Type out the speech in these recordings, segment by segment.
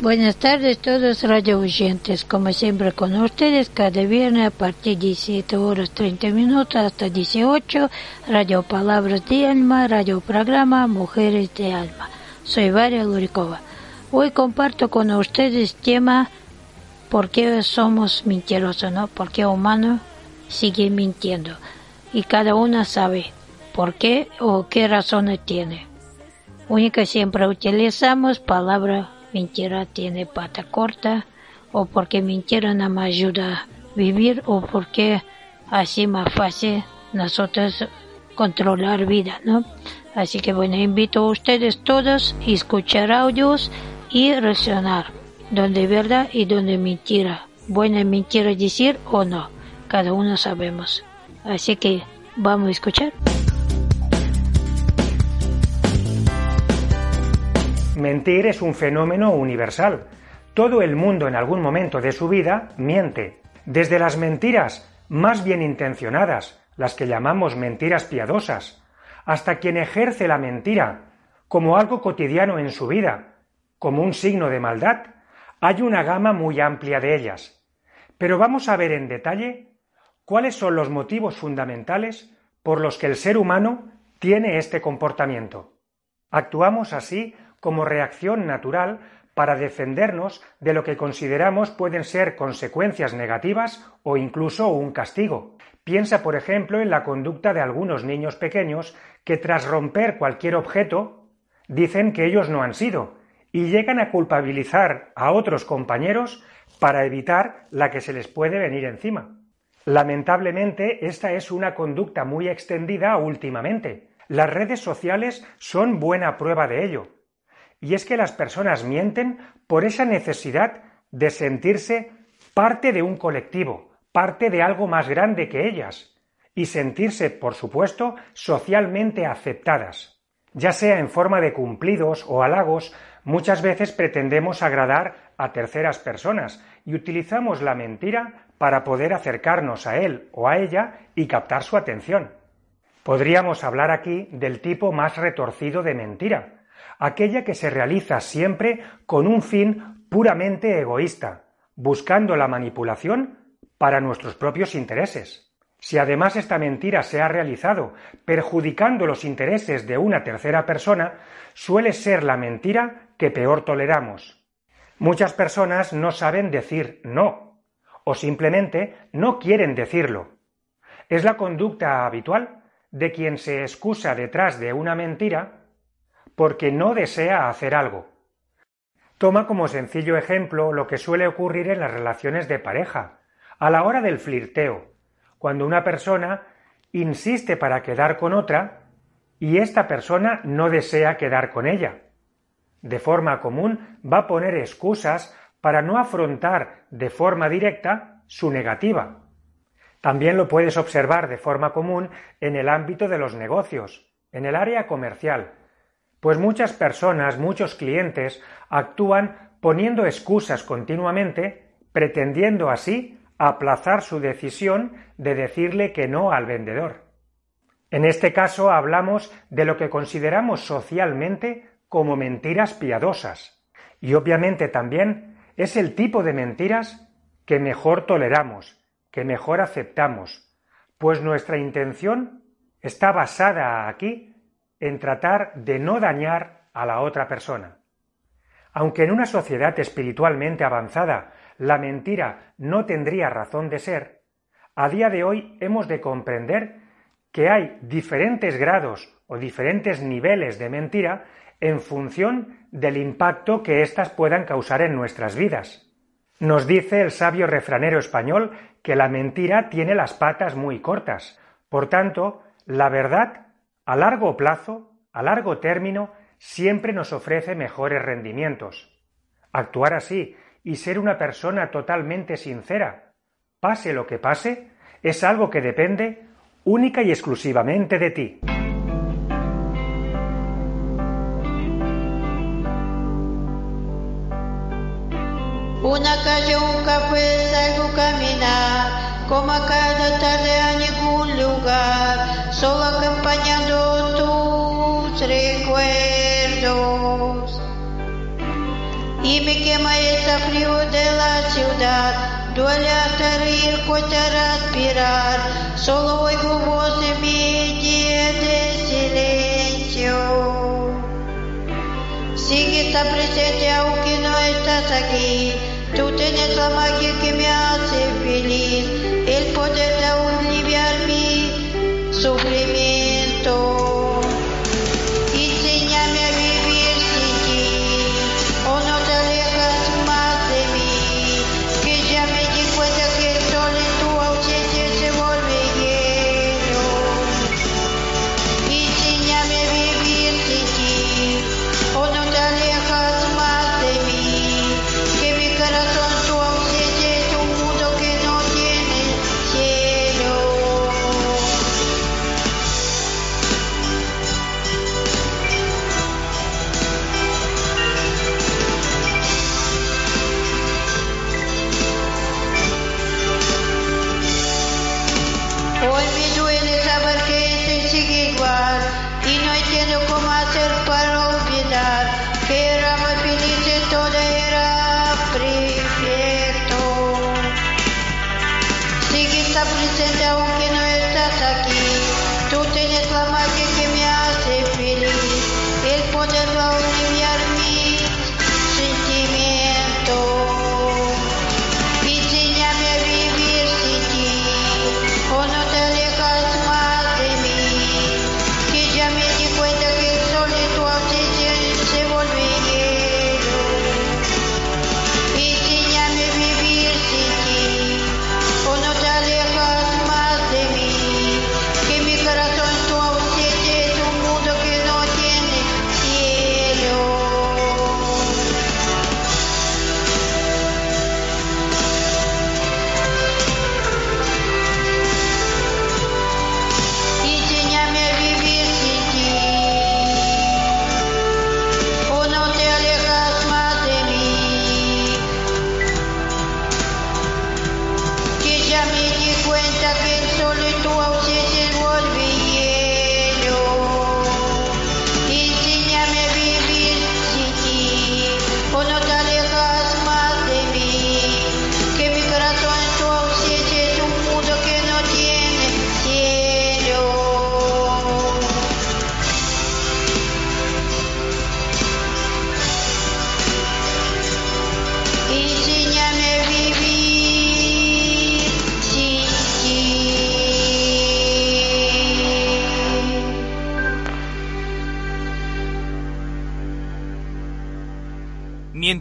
Buenas tardes todos radio oyentes, como siempre con ustedes cada viernes a partir de 17 horas 30 minutos hasta 18, Radio Palabras de Alma, Radio Programa Mujeres de Alma. Soy Varia Lurikova. Hoy comparto con ustedes tema ¿Por qué somos mentirosos? ¿no? ¿Por qué humano sigue mintiendo? Y cada uno sabe por qué o qué razones tiene. Única siempre utilizamos palabra mentira tiene pata corta o porque mentira no me ayuda a vivir o porque así más fácil nosotros controlar vida, ¿no? Así que bueno, invito a ustedes todos a escuchar audios y reaccionar, donde verdad y donde mentira. Buena mentira decir o no, cada uno sabemos. Así que vamos a escuchar. Mentir es un fenómeno universal. Todo el mundo en algún momento de su vida miente. Desde las mentiras más bien intencionadas, las que llamamos mentiras piadosas, hasta quien ejerce la mentira como algo cotidiano en su vida, como un signo de maldad, hay una gama muy amplia de ellas. Pero vamos a ver en detalle cuáles son los motivos fundamentales por los que el ser humano tiene este comportamiento. Actuamos así como reacción natural para defendernos de lo que consideramos pueden ser consecuencias negativas o incluso un castigo. Piensa, por ejemplo, en la conducta de algunos niños pequeños que tras romper cualquier objeto dicen que ellos no han sido y llegan a culpabilizar a otros compañeros para evitar la que se les puede venir encima. Lamentablemente, esta es una conducta muy extendida últimamente. Las redes sociales son buena prueba de ello y es que las personas mienten por esa necesidad de sentirse parte de un colectivo, parte de algo más grande que ellas, y sentirse, por supuesto, socialmente aceptadas. Ya sea en forma de cumplidos o halagos, muchas veces pretendemos agradar a terceras personas y utilizamos la mentira para poder acercarnos a él o a ella y captar su atención. Podríamos hablar aquí del tipo más retorcido de mentira, aquella que se realiza siempre con un fin puramente egoísta, buscando la manipulación para nuestros propios intereses. Si además esta mentira se ha realizado perjudicando los intereses de una tercera persona, suele ser la mentira que peor toleramos. Muchas personas no saben decir no, o simplemente no quieren decirlo. Es la conducta habitual de quien se excusa detrás de una mentira porque no desea hacer algo. Toma como sencillo ejemplo lo que suele ocurrir en las relaciones de pareja, a la hora del flirteo, cuando una persona insiste para quedar con otra y esta persona no desea quedar con ella. De forma común va a poner excusas para no afrontar de forma directa su negativa. También lo puedes observar de forma común en el ámbito de los negocios, en el área comercial, pues muchas personas, muchos clientes, actúan poniendo excusas continuamente, pretendiendo así aplazar su decisión de decirle que no al vendedor. En este caso hablamos de lo que consideramos socialmente como mentiras piadosas, y obviamente también es el tipo de mentiras que mejor toleramos, que mejor aceptamos, pues nuestra intención está basada aquí en tratar de no dañar a la otra persona. Aunque en una sociedad espiritualmente avanzada la mentira no tendría razón de ser, a día de hoy hemos de comprender que hay diferentes grados o diferentes niveles de mentira en función del impacto que éstas puedan causar en nuestras vidas. Nos dice el sabio refranero español que la mentira tiene las patas muy cortas. Por tanto, la verdad a largo plazo, a largo término, siempre nos ofrece mejores rendimientos. Actuar así y ser una persona totalmente sincera, pase lo que pase, es algo que depende única y exclusivamente de ti. Una calle, un café, salgo caminar, como a cada solo acompañando tus recuerdos. Y me quema este frío de la ciudad, duele hasta reír, cuesta respirar, solo oigo voces media de silencio. Sigue está presente aunque no estás aquí. Tú tienes la magia que me hace feliz, el poder de mi So mim.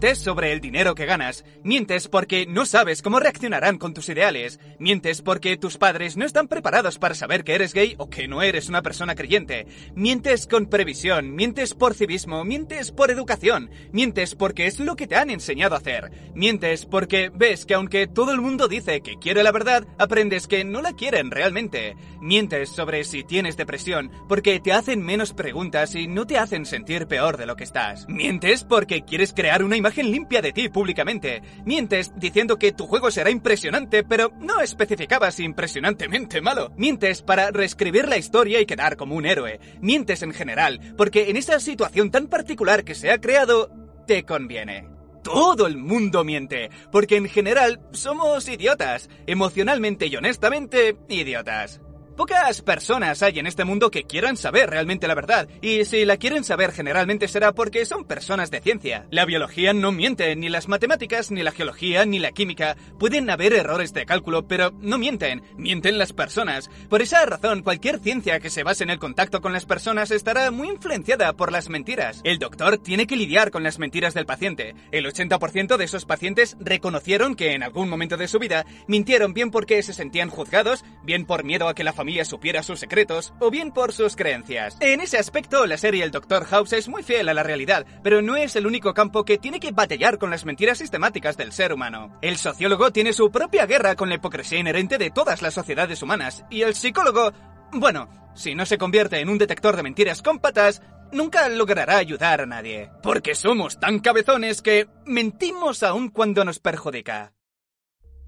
Mientes sobre el dinero que ganas, mientes porque no sabes cómo reaccionarán con tus ideales, mientes porque tus padres no están preparados para saber que eres gay o que no eres una persona creyente, mientes con previsión, mientes por civismo, mientes por educación, mientes porque es lo que te han enseñado a hacer, mientes porque ves que aunque todo el mundo dice que quiere la verdad, aprendes que no la quieren realmente, mientes sobre si tienes depresión porque te hacen menos preguntas y no te hacen sentir peor de lo que estás, mientes porque quieres crear una imagen limpia de ti públicamente. Mientes diciendo que tu juego será impresionante, pero no especificabas impresionantemente malo. Mientes para reescribir la historia y quedar como un héroe. Mientes en general, porque en esta situación tan particular que se ha creado, te conviene. Todo el mundo miente, porque en general somos idiotas, emocionalmente y honestamente idiotas. Pocas personas hay en este mundo que quieran saber realmente la verdad, y si la quieren saber generalmente será porque son personas de ciencia. La biología no miente, ni las matemáticas, ni la geología, ni la química. Pueden haber errores de cálculo, pero no mienten, mienten las personas. Por esa razón, cualquier ciencia que se base en el contacto con las personas estará muy influenciada por las mentiras. El doctor tiene que lidiar con las mentiras del paciente. El 80% de esos pacientes reconocieron que en algún momento de su vida mintieron bien porque se sentían juzgados, bien por miedo a que la familia supiera sus secretos, o bien por sus creencias. En ese aspecto, la serie El Doctor House es muy fiel a la realidad, pero no es el único campo que tiene que batallar con las mentiras sistemáticas del ser humano. El sociólogo tiene su propia guerra con la hipocresía inherente de todas las sociedades humanas, y el psicólogo, bueno, si no se convierte en un detector de mentiras con patas, nunca logrará ayudar a nadie. Porque somos tan cabezones que mentimos aún cuando nos perjudica.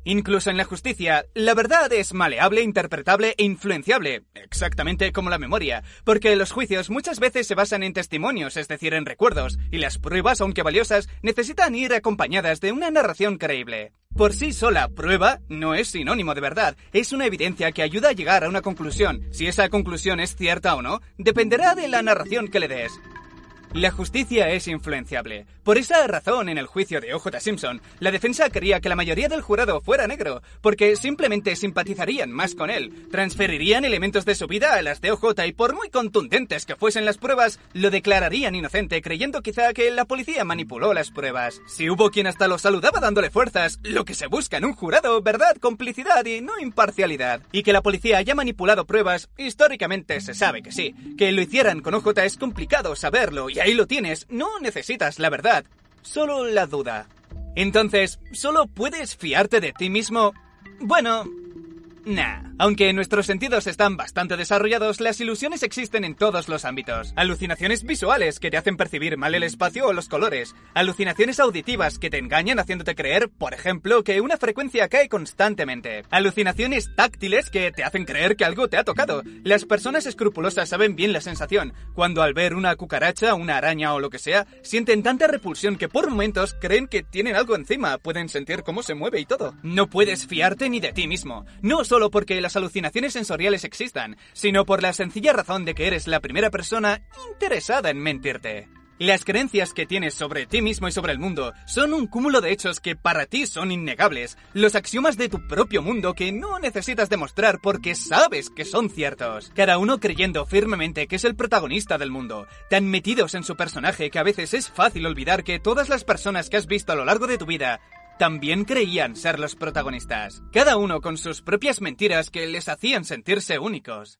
Incluso en la justicia, la verdad es maleable, interpretable e influenciable, exactamente como la memoria, porque los juicios muchas veces se basan en testimonios, es decir, en recuerdos, y las pruebas, aunque valiosas, necesitan ir acompañadas de una narración creíble. Por sí sola, prueba no es sinónimo de verdad, es una evidencia que ayuda a llegar a una conclusión. Si esa conclusión es cierta o no, dependerá de la narración que le des. La justicia es influenciable. Por esa razón, en el juicio de O.J. Simpson, la defensa quería que la mayoría del jurado fuera negro, porque simplemente simpatizarían más con él, transferirían elementos de su vida a las de OJ y por muy contundentes que fuesen las pruebas, lo declararían inocente, creyendo quizá que la policía manipuló las pruebas. Si hubo quien hasta lo saludaba dándole fuerzas, lo que se busca en un jurado, verdad, complicidad y no imparcialidad. Y que la policía haya manipulado pruebas, históricamente se sabe que sí. Que lo hicieran con OJ es complicado saberlo, y ahí lo tienes, no necesitas la verdad solo la duda. Entonces, ¿solo puedes fiarte de ti mismo? Bueno, Nah. Aunque nuestros sentidos están bastante desarrollados, las ilusiones existen en todos los ámbitos. Alucinaciones visuales que te hacen percibir mal el espacio o los colores. Alucinaciones auditivas que te engañan haciéndote creer, por ejemplo, que una frecuencia cae constantemente. Alucinaciones táctiles que te hacen creer que algo te ha tocado. Las personas escrupulosas saben bien la sensación, cuando al ver una cucaracha, una araña o lo que sea, sienten tanta repulsión que por momentos creen que tienen algo encima, pueden sentir cómo se mueve y todo. No puedes fiarte ni de ti mismo. No solo porque las alucinaciones sensoriales existan, sino por la sencilla razón de que eres la primera persona interesada en mentirte. Las creencias que tienes sobre ti mismo y sobre el mundo son un cúmulo de hechos que para ti son innegables, los axiomas de tu propio mundo que no necesitas demostrar porque sabes que son ciertos. Cada uno creyendo firmemente que es el protagonista del mundo, tan metidos en su personaje que a veces es fácil olvidar que todas las personas que has visto a lo largo de tu vida también creían ser los protagonistas, cada uno con sus propias mentiras que les hacían sentirse únicos.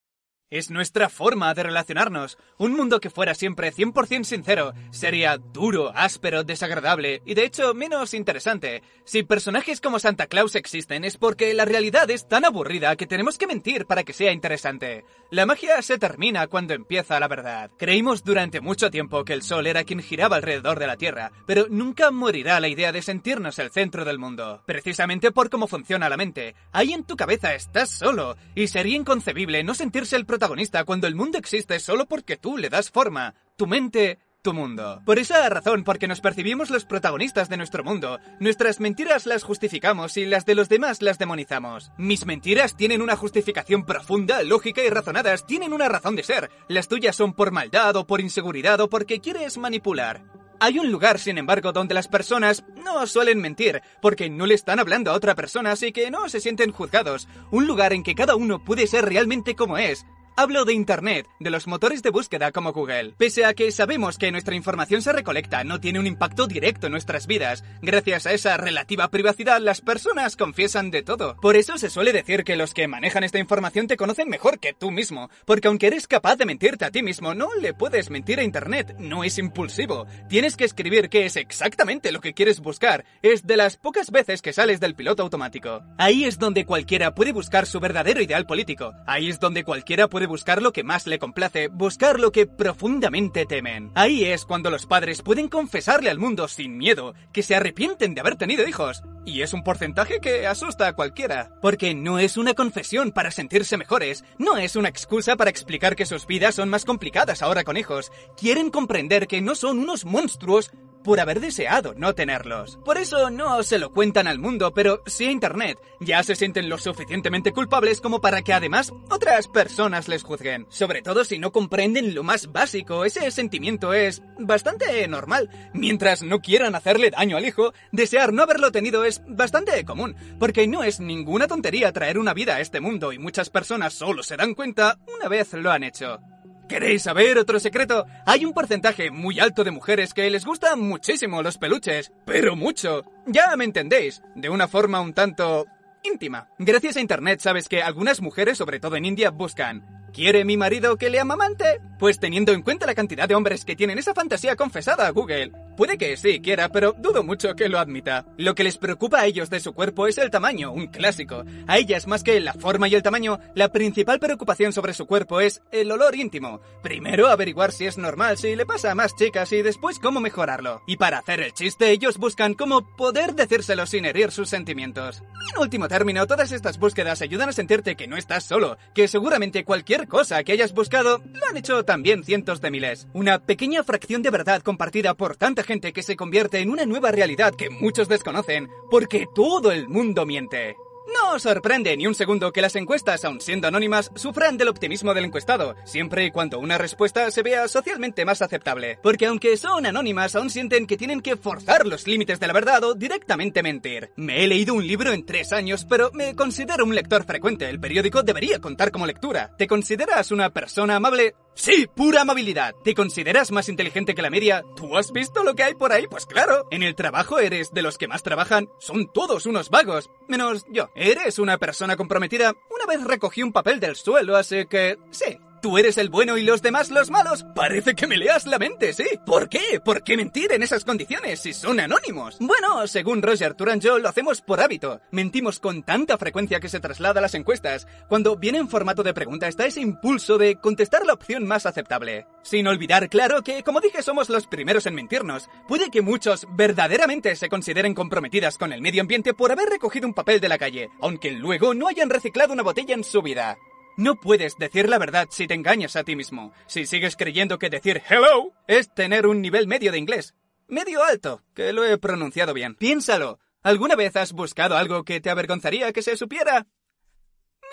Es nuestra forma de relacionarnos. Un mundo que fuera siempre 100% sincero sería duro, áspero, desagradable y de hecho menos interesante. Si personajes como Santa Claus existen es porque la realidad es tan aburrida que tenemos que mentir para que sea interesante. La magia se termina cuando empieza la verdad. Creímos durante mucho tiempo que el Sol era quien giraba alrededor de la Tierra, pero nunca morirá la idea de sentirnos el centro del mundo. Precisamente por cómo funciona la mente. Ahí en tu cabeza estás solo y sería inconcebible no sentirse el protagonista cuando el mundo existe solo porque tú le das forma. Tu mente, tu mundo. Por esa razón, porque nos percibimos los protagonistas de nuestro mundo, nuestras mentiras las justificamos y las de los demás las demonizamos. Mis mentiras tienen una justificación profunda, lógica y razonadas, tienen una razón de ser. Las tuyas son por maldad o por inseguridad o porque quieres manipular. Hay un lugar, sin embargo, donde las personas no suelen mentir, porque no le están hablando a otra persona, así que no se sienten juzgados. Un lugar en que cada uno puede ser realmente como es, Hablo de Internet, de los motores de búsqueda como Google. Pese a que sabemos que nuestra información se recolecta, no tiene un impacto directo en nuestras vidas. Gracias a esa relativa privacidad, las personas confiesan de todo. Por eso se suele decir que los que manejan esta información te conocen mejor que tú mismo, porque aunque eres capaz de mentirte a ti mismo, no le puedes mentir a Internet, no es impulsivo. Tienes que escribir qué es exactamente lo que quieres buscar. Es de las pocas veces que sales del piloto automático. Ahí es donde cualquiera puede buscar su verdadero ideal político. Ahí es donde cualquiera puede buscar lo que más le complace, buscar lo que profundamente temen. Ahí es cuando los padres pueden confesarle al mundo sin miedo que se arrepienten de haber tenido hijos. Y es un porcentaje que asusta a cualquiera. Porque no es una confesión para sentirse mejores, no es una excusa para explicar que sus vidas son más complicadas ahora con hijos. Quieren comprender que no son unos monstruos por haber deseado no tenerlos. Por eso no se lo cuentan al mundo, pero sí a Internet. Ya se sienten lo suficientemente culpables como para que además otras personas les juzguen. Sobre todo si no comprenden lo más básico, ese sentimiento es bastante normal. Mientras no quieran hacerle daño al hijo, desear no haberlo tenido es bastante común, porque no es ninguna tontería traer una vida a este mundo y muchas personas solo se dan cuenta una vez lo han hecho. ¿Queréis saber otro secreto? Hay un porcentaje muy alto de mujeres que les gustan muchísimo los peluches, pero mucho. Ya me entendéis, de una forma un tanto íntima. Gracias a Internet sabes que algunas mujeres, sobre todo en India, buscan ¿Quiere mi marido que le amamante? Pues teniendo en cuenta la cantidad de hombres que tienen esa fantasía confesada a Google, puede que sí quiera, pero dudo mucho que lo admita. Lo que les preocupa a ellos de su cuerpo es el tamaño, un clásico. A ellas, más que la forma y el tamaño, la principal preocupación sobre su cuerpo es el olor íntimo. Primero averiguar si es normal, si le pasa a más chicas y después cómo mejorarlo. Y para hacer el chiste, ellos buscan cómo poder decírselo sin herir sus sentimientos. En último término, todas estas búsquedas ayudan a sentirte que no estás solo, que seguramente cosa que hayas buscado lo han hecho también cientos de miles. Una pequeña fracción de verdad compartida por tanta gente que se convierte en una nueva realidad que muchos desconocen, porque todo el mundo miente. No sorprende ni un segundo que las encuestas, aun siendo anónimas, sufran del optimismo del encuestado, siempre y cuando una respuesta se vea socialmente más aceptable. Porque aunque son anónimas, aún sienten que tienen que forzar los límites de la verdad o directamente mentir. Me he leído un libro en tres años, pero me considero un lector frecuente. El periódico debería contar como lectura. ¿Te consideras una persona amable? Sí, pura amabilidad. ¿Te consideras más inteligente que la media? ¿Tú has visto lo que hay por ahí? Pues claro. En el trabajo eres de los que más trabajan. Son todos unos vagos. Menos yo. Eres una persona comprometida. Una vez recogí un papel del suelo, así que... Sí, Tú eres el bueno y los demás los malos. Parece que me leas la mente, sí. ¿Por qué? ¿Por qué mentir en esas condiciones si son anónimos? Bueno, según Roger Turanjo, lo hacemos por hábito. Mentimos con tanta frecuencia que se traslada a las encuestas. Cuando viene en formato de pregunta está ese impulso de contestar la opción más aceptable. Sin olvidar, claro, que como dije somos los primeros en mentirnos. Puede que muchos verdaderamente se consideren comprometidas con el medio ambiente por haber recogido un papel de la calle, aunque luego no hayan reciclado una botella en su vida. No puedes decir la verdad si te engañas a ti mismo. Si sigues creyendo que decir hello es tener un nivel medio de inglés. Medio alto, que lo he pronunciado bien. Piénsalo. ¿Alguna vez has buscado algo que te avergonzaría que se supiera?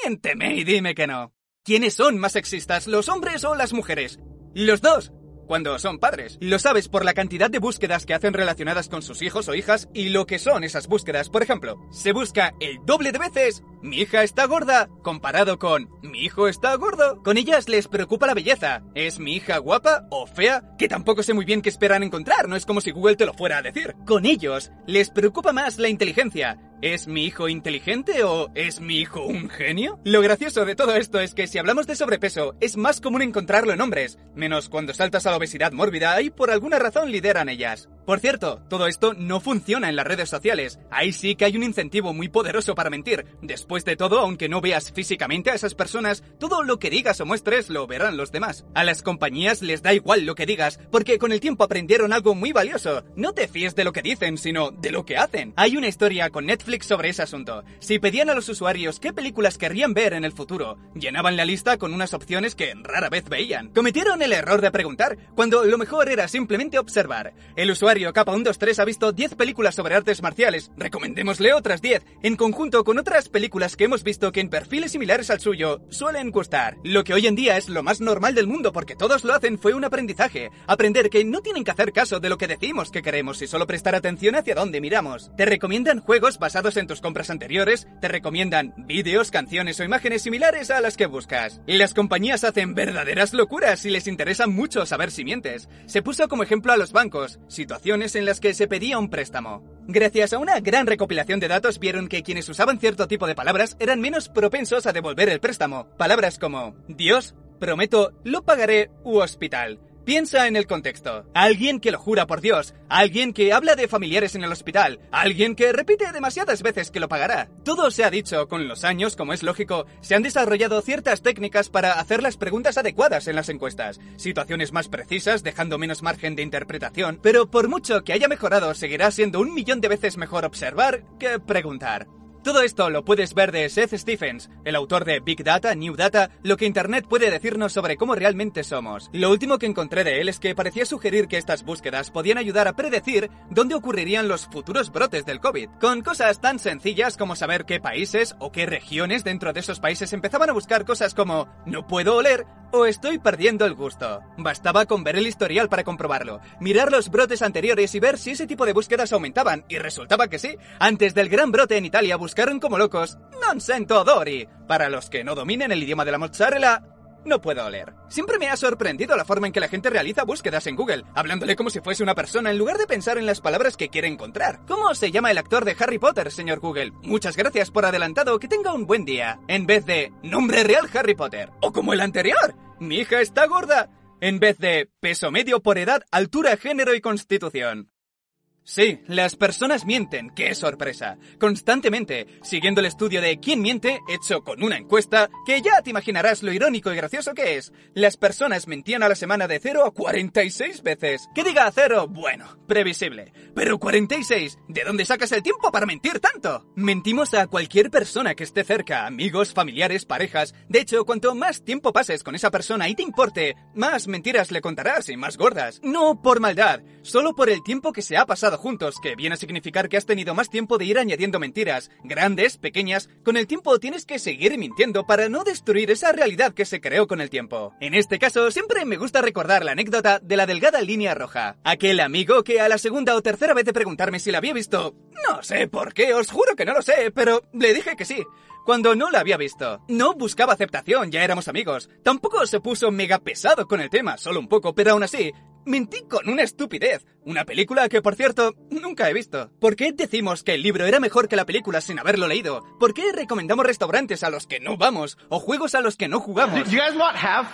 Miénteme y dime que no. ¿Quiénes son más sexistas, los hombres o las mujeres? Los dos cuando son padres. Lo sabes por la cantidad de búsquedas que hacen relacionadas con sus hijos o hijas y lo que son esas búsquedas. Por ejemplo, se busca el doble de veces mi hija está gorda comparado con mi hijo está gordo. Con ellas les preocupa la belleza. ¿Es mi hija guapa o fea? Que tampoco sé muy bien qué esperan encontrar, no es como si Google te lo fuera a decir. Con ellos les preocupa más la inteligencia. ¿Es mi hijo inteligente o es mi hijo un genio? Lo gracioso de todo esto es que si hablamos de sobrepeso, es más común encontrarlo en hombres, menos cuando saltas a la obesidad mórbida y por alguna razón lideran ellas. Por cierto, todo esto no funciona en las redes sociales. Ahí sí que hay un incentivo muy poderoso para mentir. Después de todo, aunque no veas físicamente a esas personas, todo lo que digas o muestres lo verán los demás. A las compañías les da igual lo que digas, porque con el tiempo aprendieron algo muy valioso. No te fíes de lo que dicen, sino de lo que hacen. Hay una historia con Netflix sobre ese asunto. Si pedían a los usuarios qué películas querrían ver en el futuro, llenaban la lista con unas opciones que rara vez veían. Cometieron el error de preguntar, cuando lo mejor era simplemente observar. El usuario Capa 123 ha visto 10 películas sobre artes marciales. Recomendémosle otras 10, en conjunto con otras películas que hemos visto que en perfiles similares al suyo suelen gustar. Lo que hoy en día es lo más normal del mundo porque todos lo hacen fue un aprendizaje. Aprender que no tienen que hacer caso de lo que decimos que queremos y solo prestar atención hacia dónde miramos. Te recomiendan juegos basados en tus compras anteriores, te recomiendan vídeos, canciones o imágenes similares a las que buscas. Las compañías hacen verdaderas locuras y les interesa mucho saber si mientes. Se puso como ejemplo a los bancos, situación en las que se pedía un préstamo. Gracias a una gran recopilación de datos vieron que quienes usaban cierto tipo de palabras eran menos propensos a devolver el préstamo. Palabras como Dios, prometo, lo pagaré u hospital. Piensa en el contexto. Alguien que lo jura por Dios, alguien que habla de familiares en el hospital, alguien que repite demasiadas veces que lo pagará. Todo se ha dicho, con los años, como es lógico, se han desarrollado ciertas técnicas para hacer las preguntas adecuadas en las encuestas, situaciones más precisas, dejando menos margen de interpretación, pero por mucho que haya mejorado, seguirá siendo un millón de veces mejor observar que preguntar. Todo esto lo puedes ver de Seth Stephens, el autor de Big Data, New Data, lo que Internet puede decirnos sobre cómo realmente somos. Lo último que encontré de él es que parecía sugerir que estas búsquedas podían ayudar a predecir dónde ocurrirían los futuros brotes del COVID, con cosas tan sencillas como saber qué países o qué regiones dentro de esos países empezaban a buscar cosas como no puedo oler o estoy perdiendo el gusto. Bastaba con ver el historial para comprobarlo, mirar los brotes anteriores y ver si ese tipo de búsquedas aumentaban, y resultaba que sí. Antes del gran brote en Italia como locos Non sento odori. Para los que no dominen el idioma de la mozzarella, no puedo oler. Siempre me ha sorprendido la forma en que la gente realiza búsquedas en Google, hablándole como si fuese una persona en lugar de pensar en las palabras que quiere encontrar. ¿Cómo se llama el actor de Harry Potter, señor Google? Muchas gracias por adelantado, que tenga un buen día. En vez de nombre real Harry Potter. O como el anterior, mi hija está gorda. En vez de peso medio por edad, altura, género y constitución. Sí, las personas mienten, qué sorpresa. Constantemente, siguiendo el estudio de quién miente, hecho con una encuesta, que ya te imaginarás lo irónico y gracioso que es. Las personas mentían a la semana de 0 a 46 veces. ¿Qué diga 0? Bueno, previsible. Pero 46, ¿de dónde sacas el tiempo para mentir tanto? Mentimos a cualquier persona que esté cerca, amigos, familiares, parejas. De hecho, cuanto más tiempo pases con esa persona y te importe, más mentiras le contarás y más gordas. No por maldad, solo por el tiempo que se ha pasado juntos, que viene a significar que has tenido más tiempo de ir añadiendo mentiras, grandes, pequeñas, con el tiempo tienes que seguir mintiendo para no destruir esa realidad que se creó con el tiempo. En este caso, siempre me gusta recordar la anécdota de la delgada línea roja. Aquel amigo que a la segunda o tercera vez de preguntarme si la había visto, no sé por qué, os juro que no lo sé, pero le dije que sí cuando no la había visto. No buscaba aceptación, ya éramos amigos. Tampoco se puso mega pesado con el tema, solo un poco, pero aún así, mentí con una estupidez. Una película que, por cierto, nunca he visto. ¿Por qué decimos que el libro era mejor que la película sin haberlo leído? ¿Por qué recomendamos restaurantes a los que no vamos o juegos a los que no jugamos? You guys not have?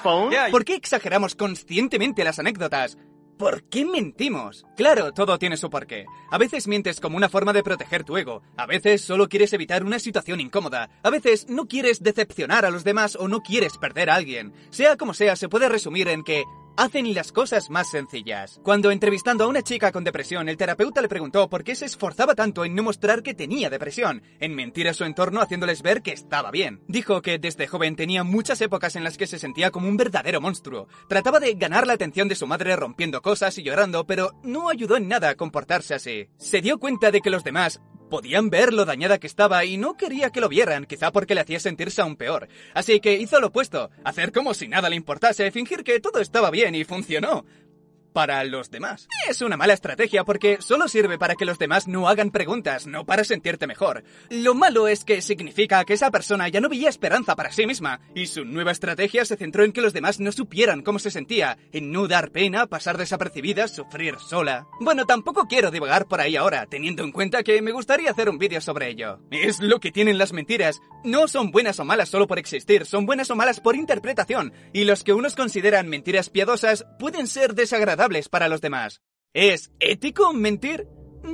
¿Por qué exageramos conscientemente las anécdotas? ¿Por qué mentimos? Claro, todo tiene su porqué. A veces mientes como una forma de proteger tu ego, a veces solo quieres evitar una situación incómoda, a veces no quieres decepcionar a los demás o no quieres perder a alguien. Sea como sea, se puede resumir en que hacen las cosas más sencillas. Cuando entrevistando a una chica con depresión, el terapeuta le preguntó por qué se esforzaba tanto en no mostrar que tenía depresión, en mentir a su entorno haciéndoles ver que estaba bien. Dijo que desde joven tenía muchas épocas en las que se sentía como un verdadero monstruo. Trataba de ganar la atención de su madre rompiendo cosas y llorando, pero no ayudó en nada a comportarse así. Se dio cuenta de que los demás Podían ver lo dañada que estaba y no quería que lo vieran, quizá porque le hacía sentirse aún peor. Así que hizo lo opuesto, hacer como si nada le importase, fingir que todo estaba bien y funcionó para los demás. Es una mala estrategia porque solo sirve para que los demás no hagan preguntas, no para sentirte mejor. Lo malo es que significa que esa persona ya no veía esperanza para sí misma, y su nueva estrategia se centró en que los demás no supieran cómo se sentía, en no dar pena, pasar desapercibida, sufrir sola. Bueno, tampoco quiero divagar por ahí ahora, teniendo en cuenta que me gustaría hacer un vídeo sobre ello. Es lo que tienen las mentiras. No son buenas o malas solo por existir, son buenas o malas por interpretación, y los que unos consideran mentiras piadosas pueden ser desagradables para los demás. ¿Es ético mentir?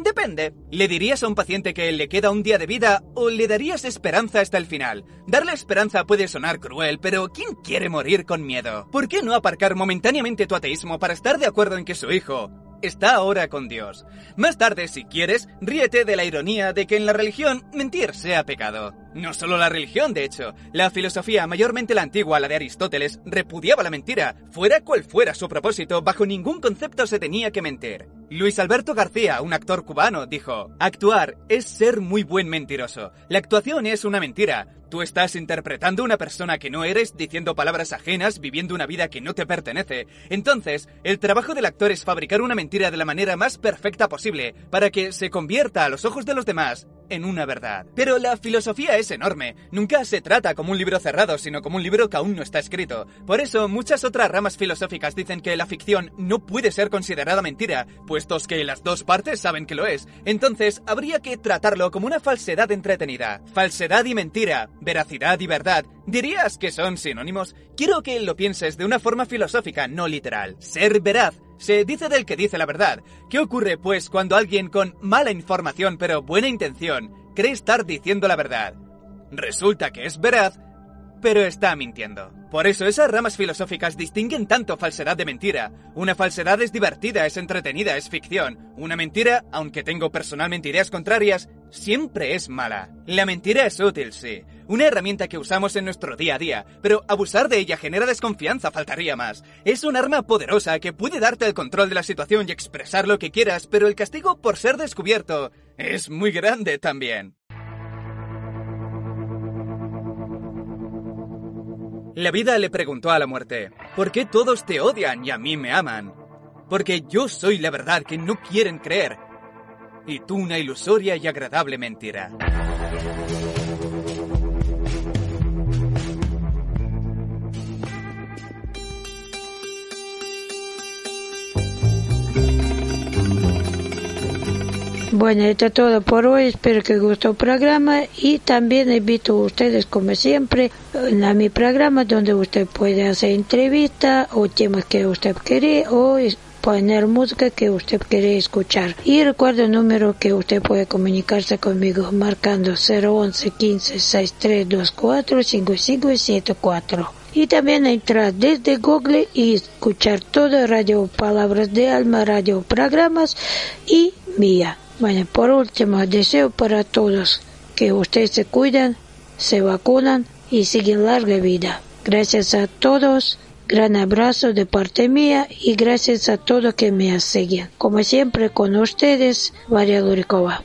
Depende. ¿Le dirías a un paciente que le queda un día de vida o le darías esperanza hasta el final? Darle esperanza puede sonar cruel, pero ¿quién quiere morir con miedo? ¿Por qué no aparcar momentáneamente tu ateísmo para estar de acuerdo en que su hijo está ahora con Dios? Más tarde, si quieres, ríete de la ironía de que en la religión mentir sea pecado. No solo la religión, de hecho, la filosofía, mayormente la antigua, la de Aristóteles, repudiaba la mentira. Fuera cual fuera su propósito, bajo ningún concepto se tenía que mentir. Luis Alberto García, un actor cubano, dijo, actuar es ser muy buen mentiroso. La actuación es una mentira. Tú estás interpretando una persona que no eres, diciendo palabras ajenas, viviendo una vida que no te pertenece. Entonces, el trabajo del actor es fabricar una mentira de la manera más perfecta posible, para que se convierta a los ojos de los demás en una verdad. Pero la filosofía es enorme. Nunca se trata como un libro cerrado, sino como un libro que aún no está escrito. Por eso, muchas otras ramas filosóficas dicen que la ficción no puede ser considerada mentira, puestos que las dos partes saben que lo es. Entonces, habría que tratarlo como una falsedad entretenida. Falsedad y mentira, veracidad y verdad. ¿Dirías que son sinónimos? Quiero que lo pienses de una forma filosófica, no literal. Ser veraz se dice del que dice la verdad. ¿Qué ocurre, pues, cuando alguien con mala información pero buena intención cree estar diciendo la verdad? Resulta que es veraz, pero está mintiendo. Por eso esas ramas filosóficas distinguen tanto falsedad de mentira. Una falsedad es divertida, es entretenida, es ficción. Una mentira, aunque tengo personalmente ideas contrarias, siempre es mala. La mentira es útil, sí. Una herramienta que usamos en nuestro día a día, pero abusar de ella genera desconfianza, faltaría más. Es un arma poderosa que puede darte el control de la situación y expresar lo que quieras, pero el castigo por ser descubierto es muy grande también. La vida le preguntó a la muerte, ¿por qué todos te odian y a mí me aman? Porque yo soy la verdad que no quieren creer, y tú una ilusoria y agradable mentira. Bueno, esto es todo por hoy. Espero que gustó el programa y también invito a ustedes, como siempre, a mi programa donde usted puede hacer entrevistas o temas que usted quiere o poner música que usted quiere escuchar. Y recuerda el número que usted puede comunicarse conmigo marcando 011 15 6324 5574 y también entrar desde Google y escuchar todo Radio Palabras de Alma, Radio Programas y Mía. Bueno, por último, deseo para todos que ustedes se cuidan, se vacunan y siguen larga vida. Gracias a todos, gran abrazo de parte mía y gracias a todos que me siguen. Como siempre con ustedes, María Lurikova.